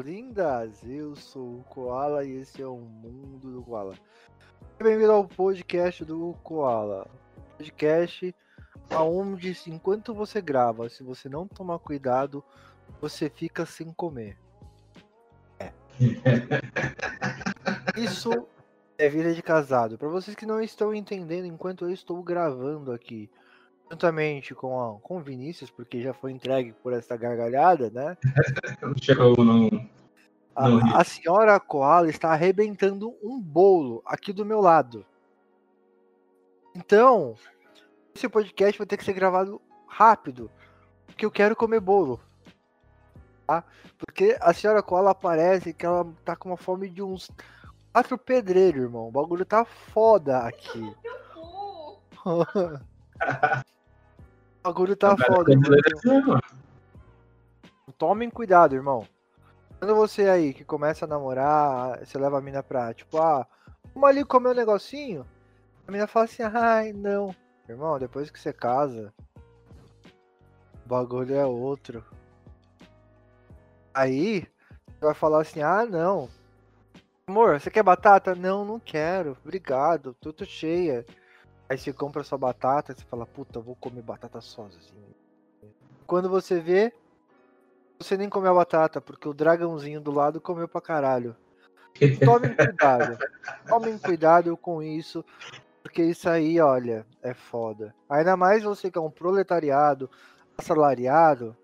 lindas! Eu sou o Koala e esse é o Mundo do Koala. Bem-vindo ao podcast do Koala. Podcast aonde enquanto você grava, se você não tomar cuidado, você fica sem comer. É. Isso é vida de casado. Para vocês que não estão entendendo, enquanto eu estou gravando aqui, juntamente com, a, com o Vinícius, porque já foi entregue por essa gargalhada, né? Chegou no. A, a senhora Koala está arrebentando um bolo aqui do meu lado. Então, esse podcast vai ter que ser gravado rápido, porque eu quero comer bolo. Tá? Porque a senhora Koala parece que ela tá com uma fome de uns quatro pedreiros, irmão. O bagulho tá foda aqui. o bagulho tá foda. Irmão. Tomem cuidado, irmão. Quando você aí que começa a namorar, você leva a mina pra, tipo, ah, vamos ali comer um negocinho. A mina fala assim, ai, não. Irmão, depois que você casa, o bagulho é outro. Aí, você vai falar assim, ah, não. Amor, você quer batata? Não, não quero. Obrigado, tô, tô cheia. Aí você compra sua batata, você fala, puta, vou comer batata sozinho. Quando você vê, você nem comeu a batata, porque o dragãozinho do lado comeu pra caralho. Tomem cuidado. Tomem cuidado com isso. Porque isso aí, olha, é foda. Ainda mais você que é um proletariado, assalariado,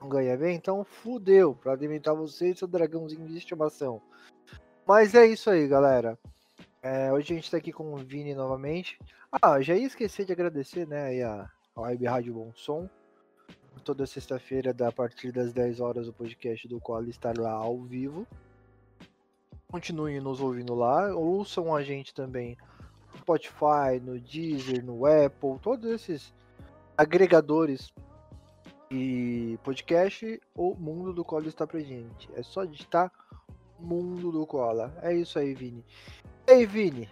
não ganha bem, então fudeu pra alimentar você e seu dragãozinho de estimação. Mas é isso aí, galera. É, hoje a gente tá aqui com o Vini novamente. Ah, já ia esquecer de agradecer, né, aí a, a Web Rádio Bom Som. Toda sexta-feira, a partir das 10 horas, o podcast do qual estar lá ao vivo. Continuem nos ouvindo lá. Ouçam a gente também Spotify, no Deezer, no Apple, todos esses agregadores e podcast, o Mundo do Cola está presente. É só digitar Mundo do Cola. É isso aí, Vini. Ei, Vini.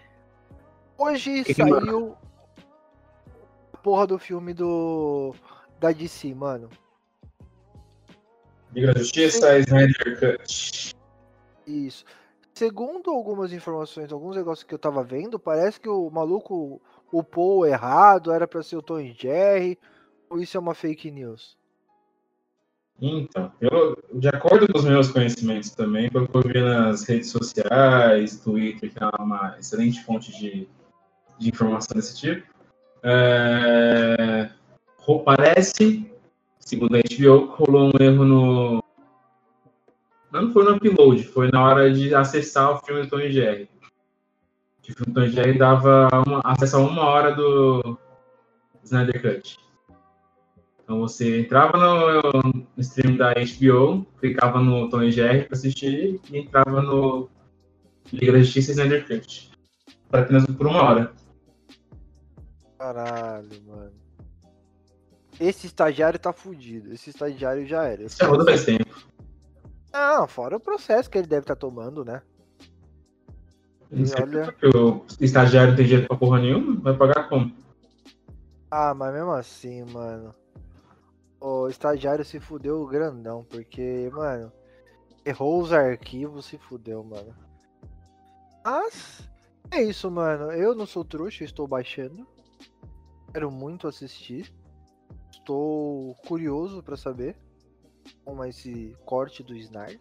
Hoje que saiu a porra do filme do da DC, mano. Liga da Justiça, Snyder Cut. Isso. Segundo algumas informações, alguns negócios que eu tava vendo, parece que o maluco upou errado, era para ser o Tom Jerry, ou isso é uma fake news? Então, eu, de acordo com os meus conhecimentos também, pelo que eu vi nas redes sociais, Twitter, que é uma excelente fonte de, de informação desse tipo, é, parece, segundo a HBO, rolou um erro no, não foi no upload, foi na hora de acessar o filme do Tony Jerry. O filme do Tony Jerry dava uma, acesso a uma hora do Snyder Cut. Então você entrava no, no stream da HBO, clicava no Tony Jerry para assistir e entrava no Liga da Justiça e Snyder Cut. Apenas por uma hora. Caralho, mano. Esse estagiário tá fudido. Esse estagiário já era. Isso é roda faz tempo. Não, fora o processo que ele deve estar tá tomando, né? Olha... O estagiário tem dinheiro pra porra nenhuma, vai pagar como? Ah, mas mesmo assim, mano. O estagiário se fudeu grandão, porque, mano, errou os arquivos, se fudeu, mano. Mas, é isso, mano. Eu não sou trouxa, estou baixando. Quero muito assistir. Estou curioso para saber com esse corte do Snyder.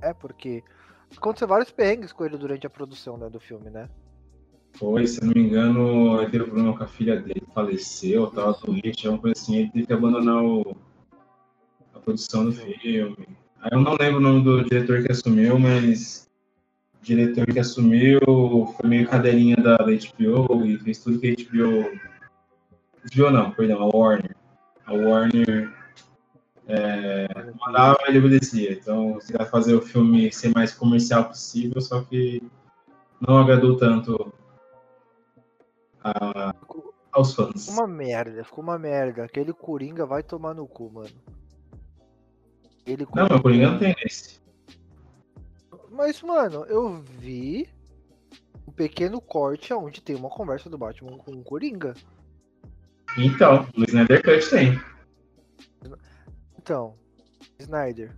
É, porque aconteceu vários perrengues com ele durante a produção né, do filme, né? Foi, se não me engano, ele teve problema com a filha dele, faleceu, tava doente, alguma coisa assim, ele teve que abandonar o, a produção do filme. Aí eu não lembro o nome do diretor que assumiu, mas o diretor que assumiu foi meio cadeirinha da, da HBO e fez tudo que a HBO. HBO não, perdão, a Warner. A Warner é, mandava, ele obedecia. Então, você vai fazer o filme ser mais comercial possível, só que não agradou tanto a, aos fãs. Ficou uma merda, ficou uma merda. Aquele Coringa vai tomar no cu, mano. Ele não, o Coringa não tem esse. Mas, mano, eu vi um pequeno corte onde tem uma conversa do Batman com o Coringa. Então, no Snyder Cut tem. Então, Snyder.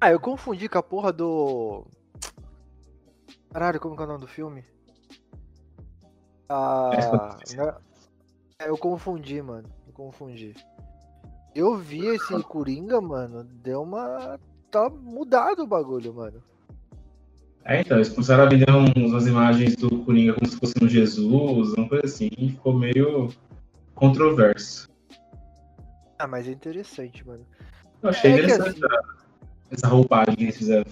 Ah, eu confundi com a porra do. Caralho, como que é o nome do filme? Ah. É, eu confundi, mano. Eu confundi. Eu vi esse Coringa, mano. Deu uma. Tá mudado o bagulho, mano. É, então, eles começaram a vender umas imagens do Coringa como se fosse um Jesus, uma coisa assim, e ficou meio controverso. Ah, mas é interessante, mano. Eu achei É interessante a- essa roupagem que eles fizeram.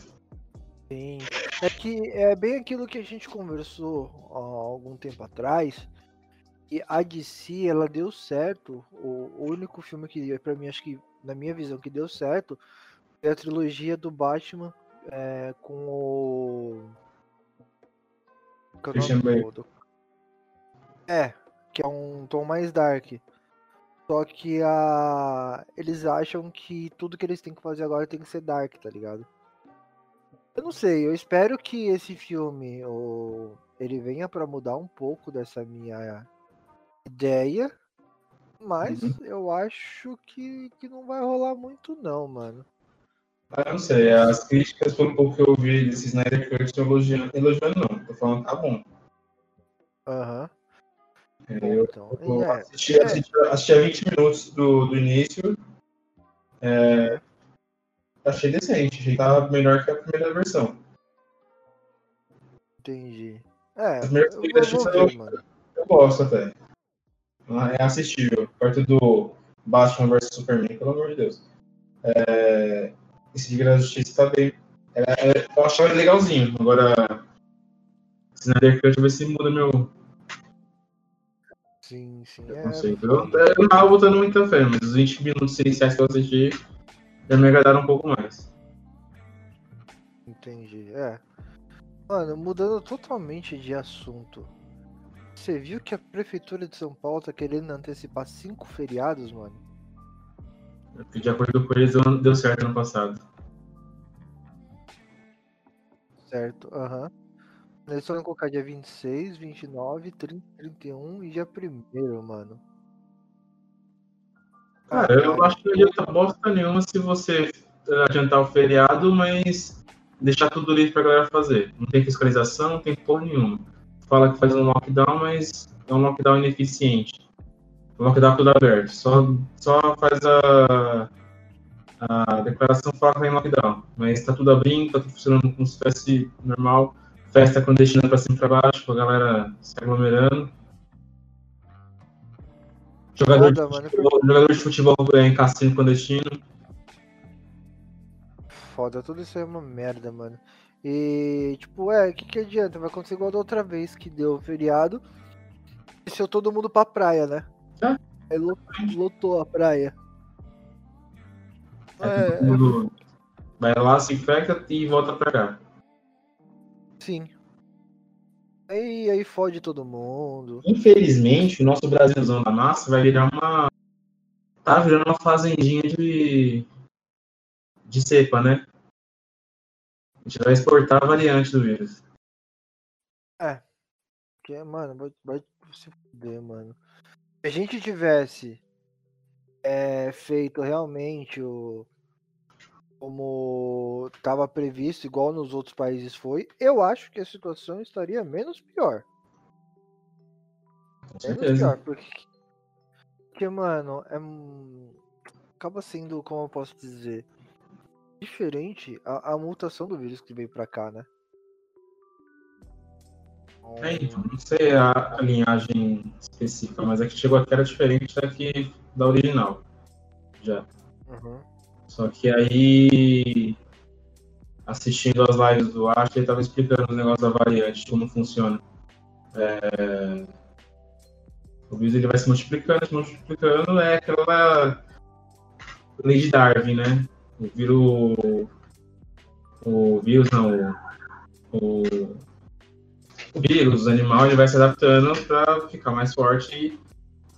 Sim. Que é bem aquilo que a gente conversou há algum tempo atrás. E a DC, ela deu certo. O, único filme que, pra mim, acho que, na minha visão, que deu certo foi a trilogia do Batman é, com o. é Christian Bale. do- É, que é um tom mais dark. Só que a... eles acham que tudo que eles têm que fazer agora tem que ser dark, tá ligado? Eu não sei, eu espero que esse filme o... ele venha pra mudar um pouco dessa minha ideia, mas Uhum. eu acho que, que não vai rolar muito não, mano. Ah, eu não sei, as críticas, pelo pouco que eu ouvi desse Snyder Cut, estão elogiando, elogiando não, tô falando tá bom. Aham. Bom, Eu, então. eu É, assisti, é. assisti, assisti a 20 minutos do, do início, é, achei decente, achei que melhor que a primeira versão. entendi. É, As primeiras eu Justiça ver. Eu gosto até. É assistível. Perto do Batman vs Superman, pelo amor de Deus. É... Esse Liga da Justiça tá bem. É, é, eu achava ele legalzinho. Agora, Snyder Cut, ver se muda meu. Sim, sim. Eu É, não sei. Eu, eu não tava botando muita fé, mas os 20 minutos iniciais que eu assisti já me agradaram um pouco mais. Entendi. É. Mano, mudando totalmente de assunto. Você viu que a prefeitura de São Paulo tá querendo antecipar cinco feriados, mano? De acordo com eles, deu- certo ano passado. Certo, aham. Eles só vão colocar dia 26, 29, 30, 31 e dia 1 mano. Cara, eu acho que não adianta bosta nenhuma se você eh, adiantar o feriado, mas deixar tudo livre pra galera fazer. Não tem fiscalização, não tem porra nenhuma. Fala que faz um lockdown, mas é um lockdown ineficiente. Um lockdown tudo aberto. Só, só faz a, a declaração fala que tá em lockdown. Mas tá tudo abrindo, tá tudo funcionando como se fosse normal. Festa clandestina pra cima e pra baixo, com a galera se aglomerando. Jogador, de mano. futebol, jogador de futebol é, em cassino clandestino. Foda, tudo isso aí é uma merda, mano. E, tipo, é, o que, que adianta? Vai acontecer igual da outra vez que deu feriado. Desceu todo mundo pra praia, né? É. Aí lo- lotou a praia. É, mundo vai lá, se infecta e volta pra cá. sim. Aí, aí fode todo mundo. Infelizmente, o nosso Brasilzão da massa vai virar uma. Tá virando uma fazendinha de. de cepa, né? A gente vai exportar a variante do vírus. Porque, mano, vai, vai se fuder, mano. Se a gente tivesse é, feito realmente o. Como estava previsto, igual nos outros países foi, eu acho que a situação estaria menos pior. Com Menos certeza. pior, porque, porque mano, é, acaba sendo, como eu posso dizer, diferente a, a mutação do vírus que veio pra cá, né? É, então, não sei a, a linhagem específica, mas a que chegou aqui era diferente da que da original. Já. Uhum. Só que aí, assistindo as lives do Ash, ele tava explicando o negócio da variante, como funciona. É, O vírus ele vai se multiplicando, se multiplicando, é aquela lei de Darwin, né? O vírus. O vírus não. O, o vírus, o animal, ele vai se adaptando para ficar mais forte e,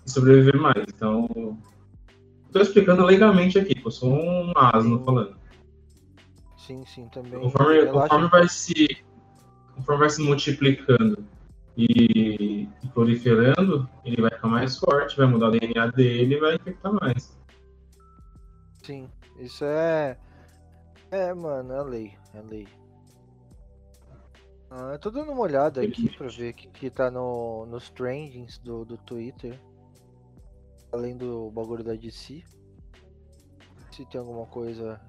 e sobreviver mais. Então, Estou explicando legalmente aqui, eu sou um asno falando. Sim, sim, também. Conforme, conforme vai se conforme vai se multiplicando e, e proliferando, ele vai ficar mais forte, vai mudar o DNA dele e vai infectar mais. Sim, isso é. É, mano, é lei, é lei. Ah, eu tô dando uma olhada aqui pra ver o que, que tá no, nos trendings do, do Twitter. Além do bagulho da DC. Se tem alguma coisa.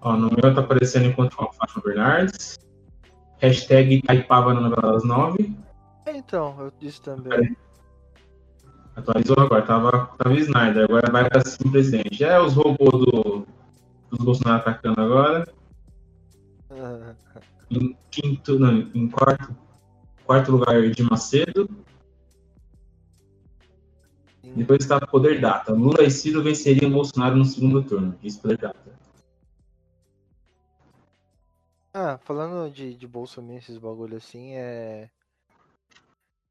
Ó, no meu tá aparecendo enquanto com a Fátima Bernardes. Hashtag Taipava na novela das nove. É, então, eu disse também. Atualizou agora, tava, tava Snyder, agora vai pra cima presidente. Já é os robôs do, dos Bolsonaro atacando agora. Em quinto, não, em quarto, quarto lugar de Macedo. Depois está Poder Data. Lula e Ciro venceriam Bolsonaro no segundo turno. Diz Poder Data. Ah, falando de, de Bolsonaro, esses bagulho assim, é.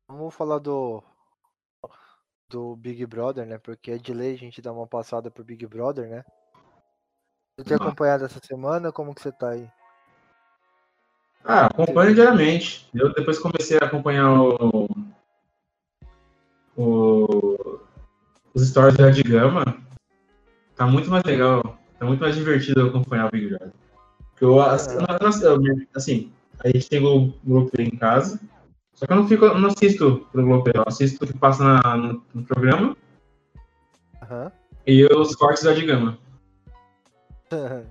Vamos falar do. Do Big Brother, né? Porque é de lei a gente dar uma passada pro Big Brother, né? Você tem acompanhado essa semana? Como que você tá aí? Ah, acompanho diariamente. Eu depois comecei a acompanhar o, o- os stories da Gama. Tá muito mais legal. Tá muito mais divertido eu acompanhar o Big Brother. Porque eu, assim, assim, a gente tem o Globoplay em casa. Só que eu não, fico, eu não assisto pro Globoplay, eu assisto o que passa na- no, no programa Aham. e os cortes da Gama.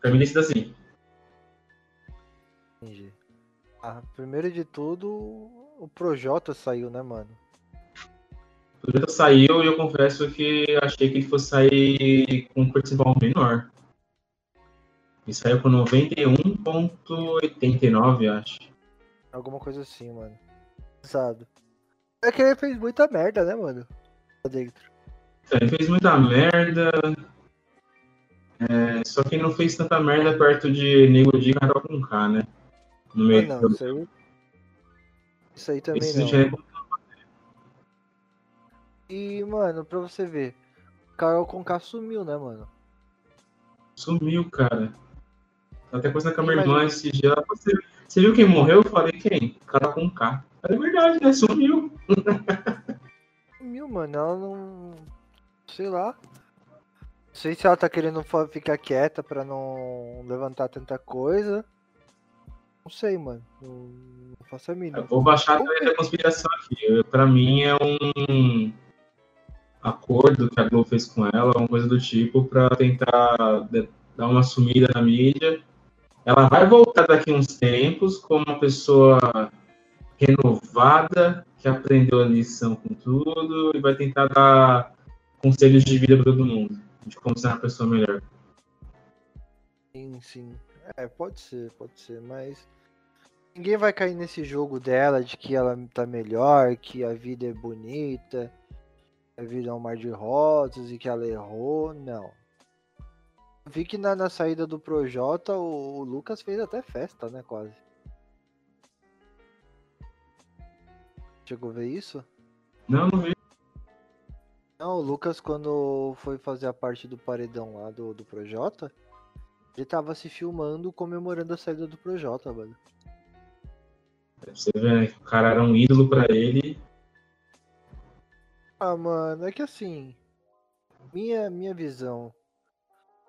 Pra mim, decide assim. Entendi. Ah, primeiro de tudo, o Projota saiu, né, mano? O Jota saiu e eu confesso que achei que ele fosse sair com um percentual menor. Ele saiu com 91,89, acho. Alguma coisa assim, mano. Pesado. É que ele fez muita merda, né, mano? Lá dentro. É, Ele fez muita merda. É, só que não fez tanta merda perto de Nego de Carol com K, né? No Ah, meio não, do isso aí. Isso aí também Esse não. já E, mano, pra você ver, Carol Conká sumiu, né, mano? sumiu, cara. Até coisa com a minha irmã esse dia. Você, você viu quem morreu? Eu falei, quem? Carol com K. É verdade, né? Sumiu. Sumiu, mano. Ela não. Sei lá. Não sei se ela tá querendo ficar quieta pra não levantar tanta coisa. Não sei, mano. Não, não faço a Eu mínima. vou baixar a teoria da conspiração aqui. Eu- Pra mim é um acordo que a Globo fez com ela, uma coisa do tipo, pra tentar dar uma sumida na mídia. Ela vai voltar daqui uns tempos como uma pessoa renovada, que aprendeu a lição com tudo e vai tentar dar conselhos de vida pra todo mundo, de como ser uma pessoa melhor. Sim, sim. É, pode ser, pode ser, mas. Ninguém vai cair nesse jogo dela de que ela tá melhor, que a vida é bonita, vida é um mar de rosas e que ela errou. Não. Vi que na, na saída do Projota o, o Lucas fez até festa, né? Quase. Chegou a ver isso? Não, não vi. Não, o Lucas, quando foi fazer a parte do paredão lá do, do Projota, ele tava se filmando comemorando a saída do Projota, mano. Você vê né, o cara era um ídolo pra ele. Ah, mano, é que assim, minha, minha visão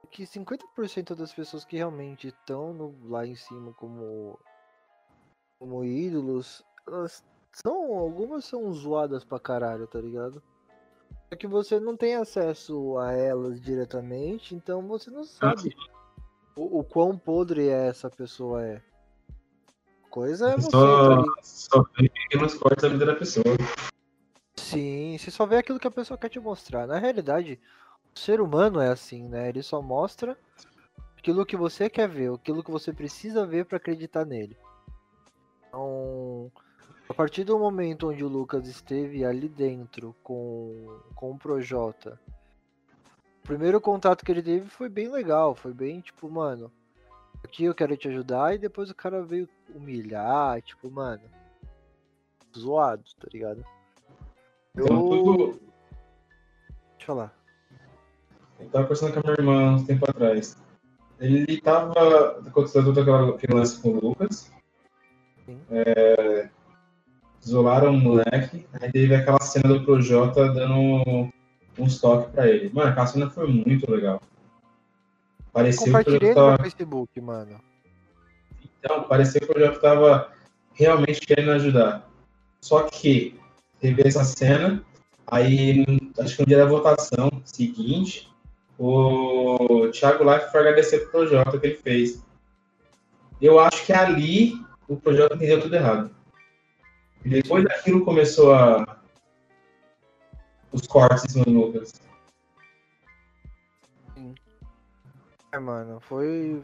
é que 50% das pessoas que realmente estão lá em cima como, como ídolos, elas são, algumas são zoadas pra caralho, tá ligado? É que você não tem acesso a elas diretamente, então você não sabe o, o quão podre é essa pessoa é. Coisa é você, tá Só, ligado? só vê pequenos cortes da vida da pessoa. Sim, você só vê aquilo que a pessoa quer te mostrar. Na realidade, o ser humano é assim, né? Ele só mostra aquilo que você quer ver, aquilo que você precisa ver pra acreditar nele. Então, a partir do momento onde o Lucas esteve ali dentro com, com o Projota, o primeiro contato que ele teve foi bem legal, foi bem tipo, mano, aqui eu quero te ajudar, e depois o cara veio humilhar, tipo, mano, zoado, tá ligado? Eu. Então, tudo. Deixa eu falar. Eu tava conversando com a minha irmã uns tempo atrás. Ele tava. Aconteceu todo aquela- aquele lance com o Lucas. É, isolaram o moleque. Aí teve aquela cena do Projota dando uns toques pra ele. Mano, aquela cena foi muito legal. Parecia que o projeto no tava, Facebook, mano. então, parecia que o projeto tava realmente querendo ajudar. Só que teve essa cena, aí acho que no dia da votação seguinte, o Thiago Life foi agradecer pro Projota que ele fez. Eu acho que ali o Projota entendeu tudo errado. E depois daquilo começou a. os cortes do Lucas. É, mano, foi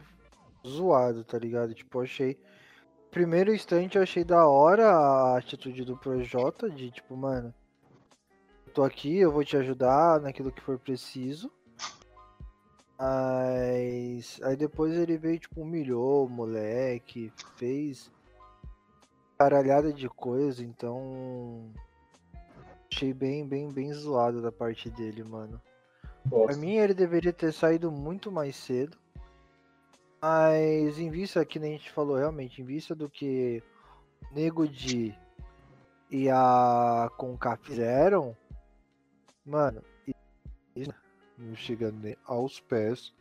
zoado, tá ligado? Tipo, achei. Primeiro instante eu achei da hora a atitude do Projota de tipo, mano, tô aqui, eu vou te ajudar naquilo que for preciso. Mas aí depois ele veio, tipo, humilhou o moleque, fez caralhada de coisa, então achei bem, bem, bem zoado da parte dele, mano. Pra Bosta. mim, ele deveria ter saído muito mais cedo. Mas em vista, que nem a gente falou, realmente, em vista do que Nego Di e a Conca fizeram, mano, isso não chega nem aos pés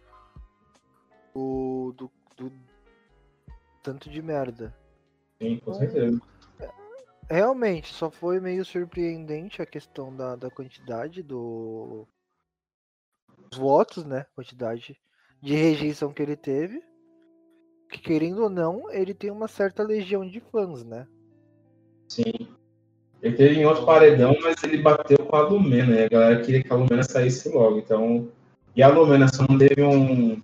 do, do, do tanto de merda. Sim, com certeza. Realmente, só foi meio surpreendente a questão da, da quantidade do, dos votos, né? Quantidade de rejeição que ele teve. Que querendo ou não, ele tem uma certa legião de fãs, né? Sim. Ele teve em outro paredão, mas ele bateu com a Lumena, e a galera queria que a Lumena saísse logo. Então. E a Lumena só não teve um.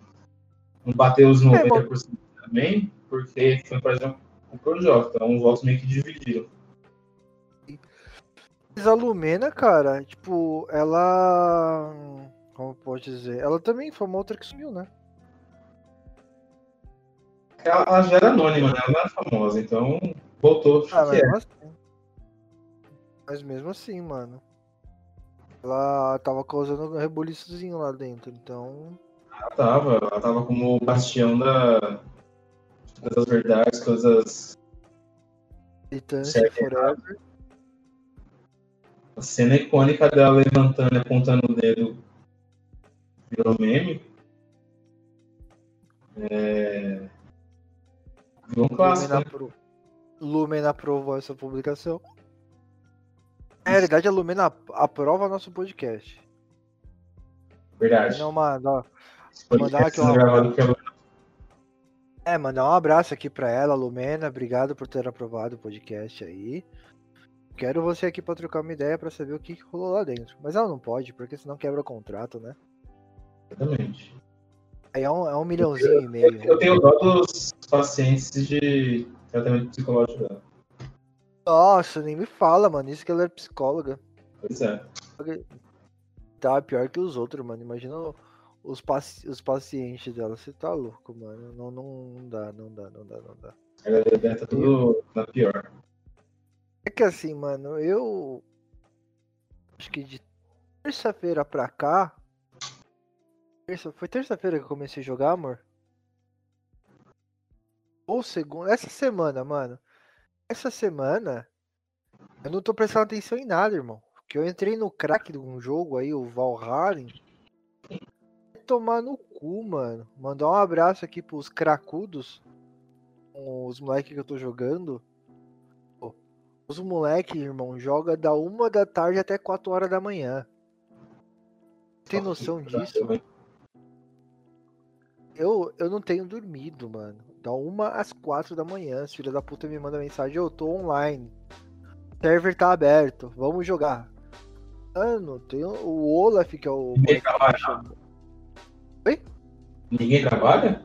Não bateu os 90% também, porque foi, por exemplo, o Projota. Então os votos meio que dividiram. Mas a Lumena, cara, tipo, ela. Como pode dizer? Ela também foi uma outra que sumiu, né? Ela, ela já era anônima, né? Ela não era famosa, então voltou. Ah, que é. mesmo assim. Mas mesmo assim, mano. Ela tava causando um rebuliçozinho lá dentro, então. Ela tava, ela tava como o bastião da. Todas as verdades, todas as. Certo, forever. A cena icônica dela levantando e apontando o dedo virou meme. É... Um clássico. Lumen, apro... Lumen aprovou essa publicação. Na realidade, a Lumen ap- aprova nosso podcast. Verdade. Não, podcast mandar aqui sendo uma- É, mandar um abraço aqui pra ela, Lumena. Obrigado por ter aprovado o podcast aí. Quero você aqui pra trocar uma ideia pra saber o que que rolou lá dentro. Mas ela não pode, porque senão quebra o contrato, né? Exatamente. Aí é um, é um milhãozinho e meio. né? Eu tenho dó dos pacientes de tratamento psicológico dela. Nossa, nem me fala, mano. Isso que ela é psicóloga. Pois é. Tá pior que os outros, mano. Imagina os, paci- os pacientes dela. Você tá louco, mano. Não, não, não dá, não dá, não dá, não dá. Ela tá tudo na pior. É que assim, mano, eu. Acho que de terça-feira pra cá. Terça- Foi terça-feira que eu comecei a jogar, amor? Ou segunda. Essa semana, mano. Essa semana. Eu não tô prestando atenção em nada, irmão. Porque eu entrei no crack de um jogo aí, o Valheim. Vai Tomar no cu, mano. Mandar um abraço aqui pros cracudos. Os moleques que eu tô jogando. Os moleque, irmão, joga da uma da tarde até 4 horas da manhã. Tem noção disso? Eu, eu não tenho dormido, mano. Da uma às quatro da manhã, os filhos da puta me mandam mensagem, eu tô online. O server tá aberto, vamos jogar. Mano, tem o- Olaf, que é o. Ninguém trabalha. chama- Ninguém trabalha?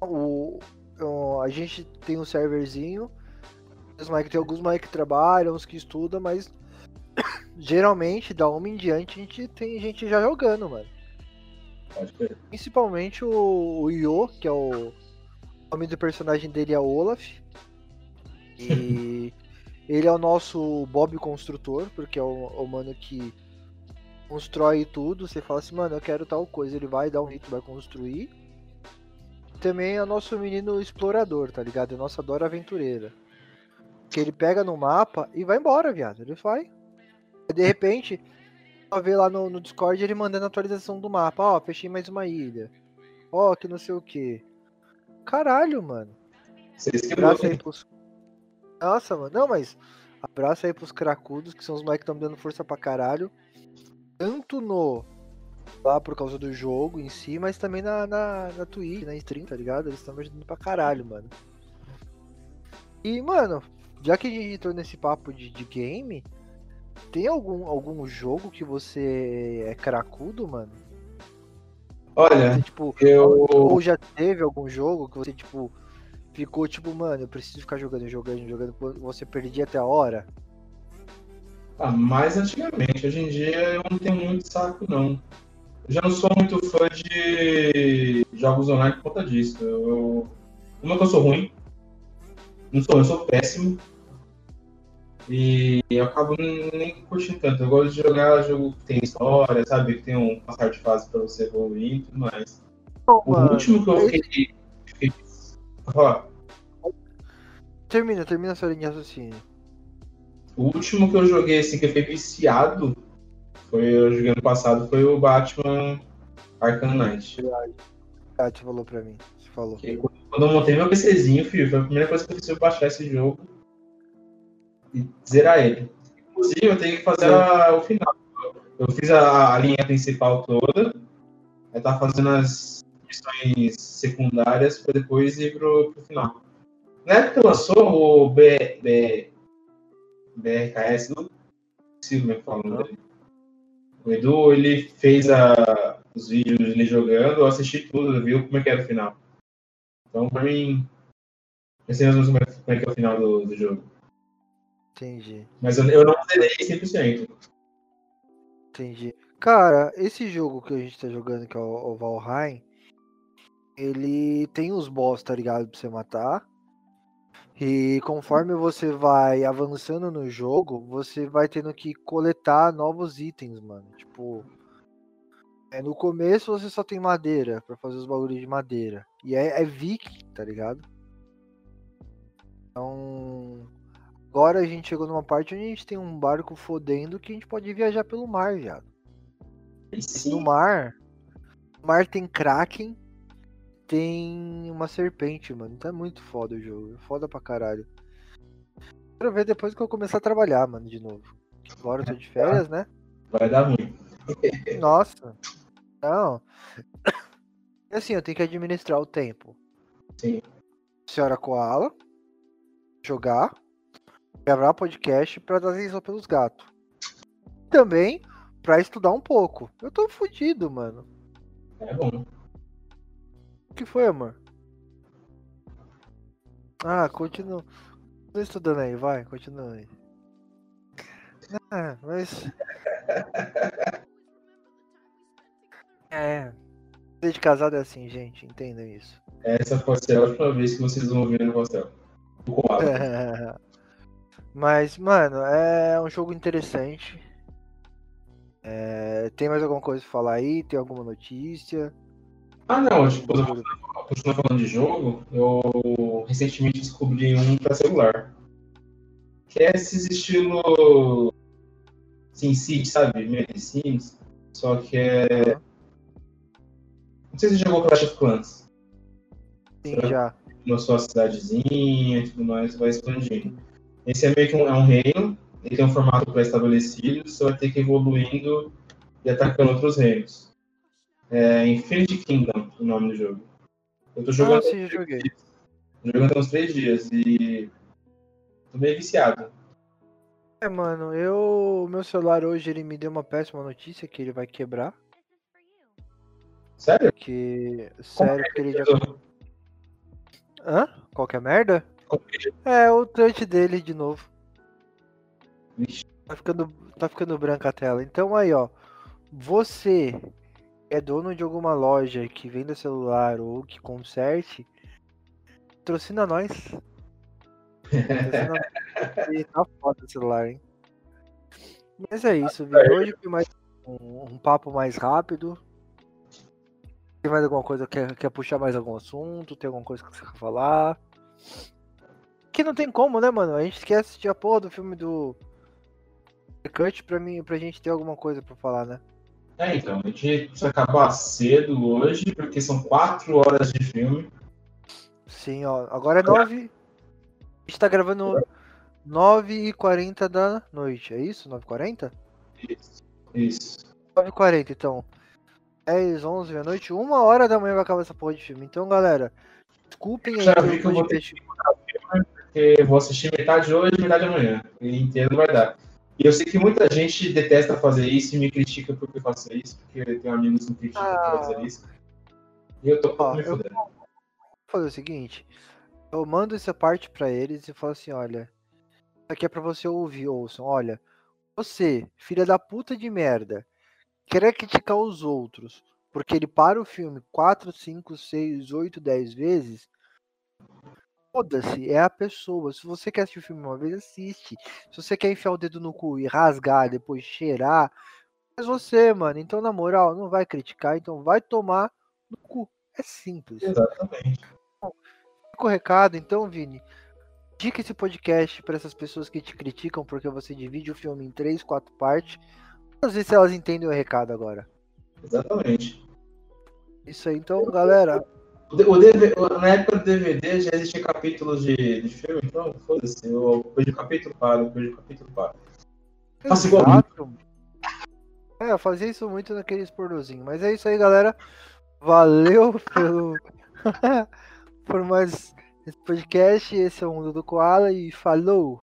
O, o- a gente tem um serverzinho. Os tem alguns moleques que trabalham, uns que estudam, mas geralmente da uma em diante a gente tem gente já jogando, mano. Principalmente o, o Yo, que é o, o nome do personagem dele é Olaf. E ele é o nosso Bob construtor, porque é o, o mano que constrói tudo. Você fala assim, mano, eu quero tal coisa, ele vai dar um jeito, vai construir. Também é o nosso menino explorador, tá ligado? É nossa Dora aventureira. Que ele pega no mapa e vai embora, viado. Ele vai. De repente, só vê lá no, no Discord ele mandando atualização do mapa. Ó, fechei mais uma ilha. ó, que não sei o que. Caralho, mano. Vocês quebrou, Abraço aí pros. Nossa, mano. Não, mas. Abraço aí pros cracudos, que são os moleques que estão dando força pra caralho. Tanto no. Lá por causa do jogo em si, mas também na, na, na Twitch, na stream, tá ligado? Eles estão me ajudando pra caralho, mano. E, mano, já que a gente entrou nesse papo de, de game, tem algum, algum jogo que você é cracudo, mano? Olha, Você, tipo, eu. ou já teve algum jogo que você, tipo, ficou tipo, mano, eu preciso ficar jogando, jogando, jogando, você perdia até a hora? Ah, mais antigamente. Hoje em dia eu não tenho muito saco, não. Eu já não sou muito fã de jogos online por conta disso. Eu... Uma que eu sou ruim. Não sou, eu sou péssimo. E eu acabo nem curtindo tanto. Eu gosto de jogar jogo que tem história, sabe? Que tem um passar de fase pra você evoluir e tudo mais. O Mano, último que eu fiquei. fiquei- Ó, Termina, termina sua linha de raciocínio. O último que eu joguei assim que eu fiquei viciado foi eu joguei ano passado foi o Batman Arkham Knight. Você falou pra mim. Você falou. Que Quando eu montei meu PCzinho, filho, foi a primeira coisa que eu fiz foi baixar esse jogo e zerar ele. Inclusive, eu tenho que fazer a- o final. Eu fiz a, a linha principal toda, aí tá fazendo as missões secundárias pra depois ir pro, pro final. Na época que lançou o B, B, BRKS, não sei como é que fala o Edu, ele fez a, os vídeos dele jogando, eu assisti tudo, eu vi como é que era o final. Então, pra mim, eu sei como é, como é que é o final do, do jogo. Entendi, Mas eu, eu não zerei 100%. entendi. Cara, esse jogo que a gente tá jogando, que é o, o Valheim, ele tem os boss, tá ligado? Pra você matar. E conforme você vai avançando no jogo, você vai tendo que coletar novos itens, mano. Tipo, é, no começo você só tem madeira pra fazer os bagulhos de madeira. E é, é viking, tá ligado? Então, agora a gente chegou numa parte onde a gente tem um barco fodendo que a gente pode viajar pelo mar, viado. No mar, no mar tem kraken, tem uma serpente, mano. Então é muito foda o jogo, é foda pra caralho. Quero ver depois que eu começar a trabalhar, mano, de novo. Agora eu tô de férias, né? vai dar ruim. Nossa. Não. Assim, eu tenho que administrar o tempo. Sim. Senhora Koala, jogar, gravar podcast pra dar atenção pelos gatos. Também pra estudar um pouco. Eu tô fudido, mano. É bom. O que foi, amor? Ah, continua. Tô estudando aí, vai, continua aí. Ah, mas. É. Vida de casado é assim, gente, entendam isso. Essa pode ser a última vez que vocês vão ouvir no Costel. O. Mas, mano, é um jogo interessante. É, tem mais alguma coisa pra falar aí? Tem alguma notícia? Ah, não, tipo, eu continuar falando de jogo, eu recentemente descobri um pra celular. Que é esses estilo SimCity, sabe? Meio de Sims. Só que é. Não sei se você jogou Clash of Clans. Sim, já. Na sua cidadezinha e tudo mais, vai expandindo. Esse é meio que um, é um reino, ele tem um formato pré-estabelecido, você vai ter que ir evoluindo e atacando outros reinos. É Infinity Kingdom, o nome do jogo. Eu tô jogando, Ah, sim, já joguei. jogando há uns três dias e tô meio viciado. É, mano, eu. Meu celular hoje ele me deu uma péssima notícia que ele vai quebrar. Sério? Que. Sério, porque ele já. Eu- Hã? Qualquer merda? É, o touch dele de novo. Vixe. Tá ficando, tá ficando branca a tela. Então aí, ó. Você é dono de alguma loja que venda celular ou que conserte, patrocina nós. Tá foda o celular, hein? Mas é isso, vídeo. Hoje foi mais um, um papo mais rápido. Tem mais alguma coisa? Quer, quer puxar mais algum assunto? Tem alguma coisa que você quer falar? Que não tem como, né, mano? A gente esquece assistir a porra do filme do Cut pra, mim, pra gente ter alguma coisa pra falar, né? É, então, a gente precisa acabar cedo hoje, porque são quatro horas de filme. Sim, ó. Agora é 9. A gente tá gravando 9h40 da noite, é isso? 9h40? Isso. Isso. 9h40, então. 10, 11, meia-noite, uma hora da manhã vai acabar essa porra de filme. Então, galera, desculpem aí Já vi que eu vou ter que porque eu vou assistir metade hoje e metade amanhã. E inteiro não vai dar. E eu sei que muita gente detesta fazer isso e me critica porque eu faço isso, porque eu tenho amigos que me criticam por Ah. fazer isso. E eu tô Ó, me eu- fudendo. Vou fazer o seguinte. Eu mando essa parte pra eles e falo assim, olha. Isso aqui é pra você ouvir, ouçam. Olha, você, filha da puta de merda, quer criticar os outros porque ele para o filme 4, 5, 6, 8, 10 vezes. Foda-se, é a pessoa. Se você quer assistir o filme uma vez, assiste. Se você quer enfiar o dedo no cu e rasgar, depois cheirar, faz você, mano. Então, na moral, não vai criticar, então vai tomar no cu. É simples. Exatamente. Fica o recado, então, Vini. Dica esse podcast para essas pessoas que te criticam porque você divide o filme em três, quatro partes. Vamos ver se elas entendem o recado agora. Exatamente. Isso aí, então, galera. O D- o DV na época do DVD já existia capítulos de, de filme, então foda-se. Eu vejo o capítulo para, eu vejo o capítulo para. Faça igual. É, eu fazia isso muito naqueles pornozinhos. Mas é isso aí, galera. Valeu pelo. por mais esse podcast. Esse é o Mundo do Koala e falou!